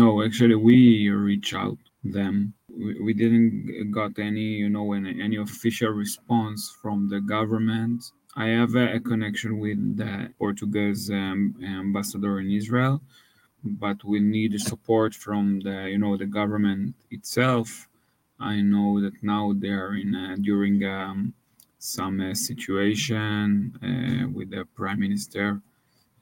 No, actually, we reach out them. We, we didn't got any, you know, any, any official response from the government. I have a, a connection with the Portuguese um, ambassador in Israel, but we need support from the, you know, the government itself. I know that now they are in uh, during um, some uh, situation uh, with the prime minister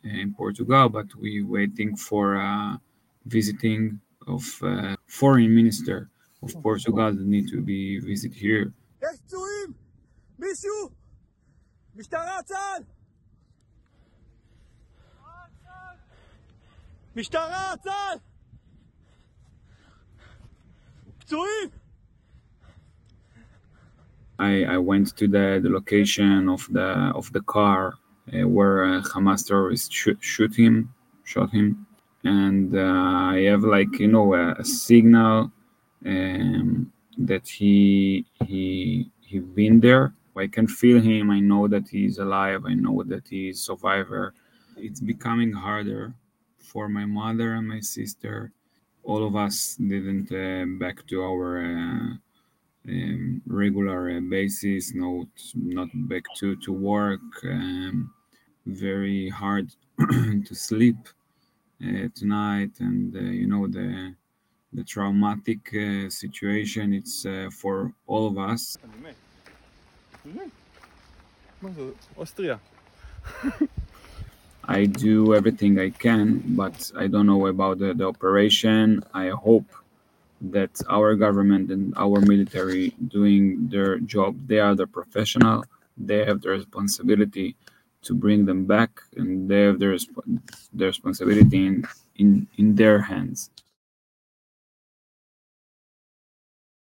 in Portugal, but we waiting for uh, visiting of uh, foreign minister of Portugal that need to be visit here. יש פצועים? מישהו? משטרה צה"ל! משטרה צה"ל! פצועים? I, I went to the, the location of the of the car uh, where uh, Hamas terrorists shoot, shoot him, shot him, and uh, I have like you know a, a signal um, that he he he been there. I can feel him. I know that he's alive. I know that he's survivor. It's becoming harder for my mother and my sister. All of us didn't uh, back to our uh, um, regular uh, basis. No, not back to to work. Um, very hard to sleep uh, tonight, and uh, you know the the traumatic uh, situation it's for all of us. Austria. I do everything I can, but I don't know about the, the, operation. I hope that our government and our military doing their job. They are the professional. They have the responsibility to bring them back, and they have the, resp- the responsibility in, in in their hands.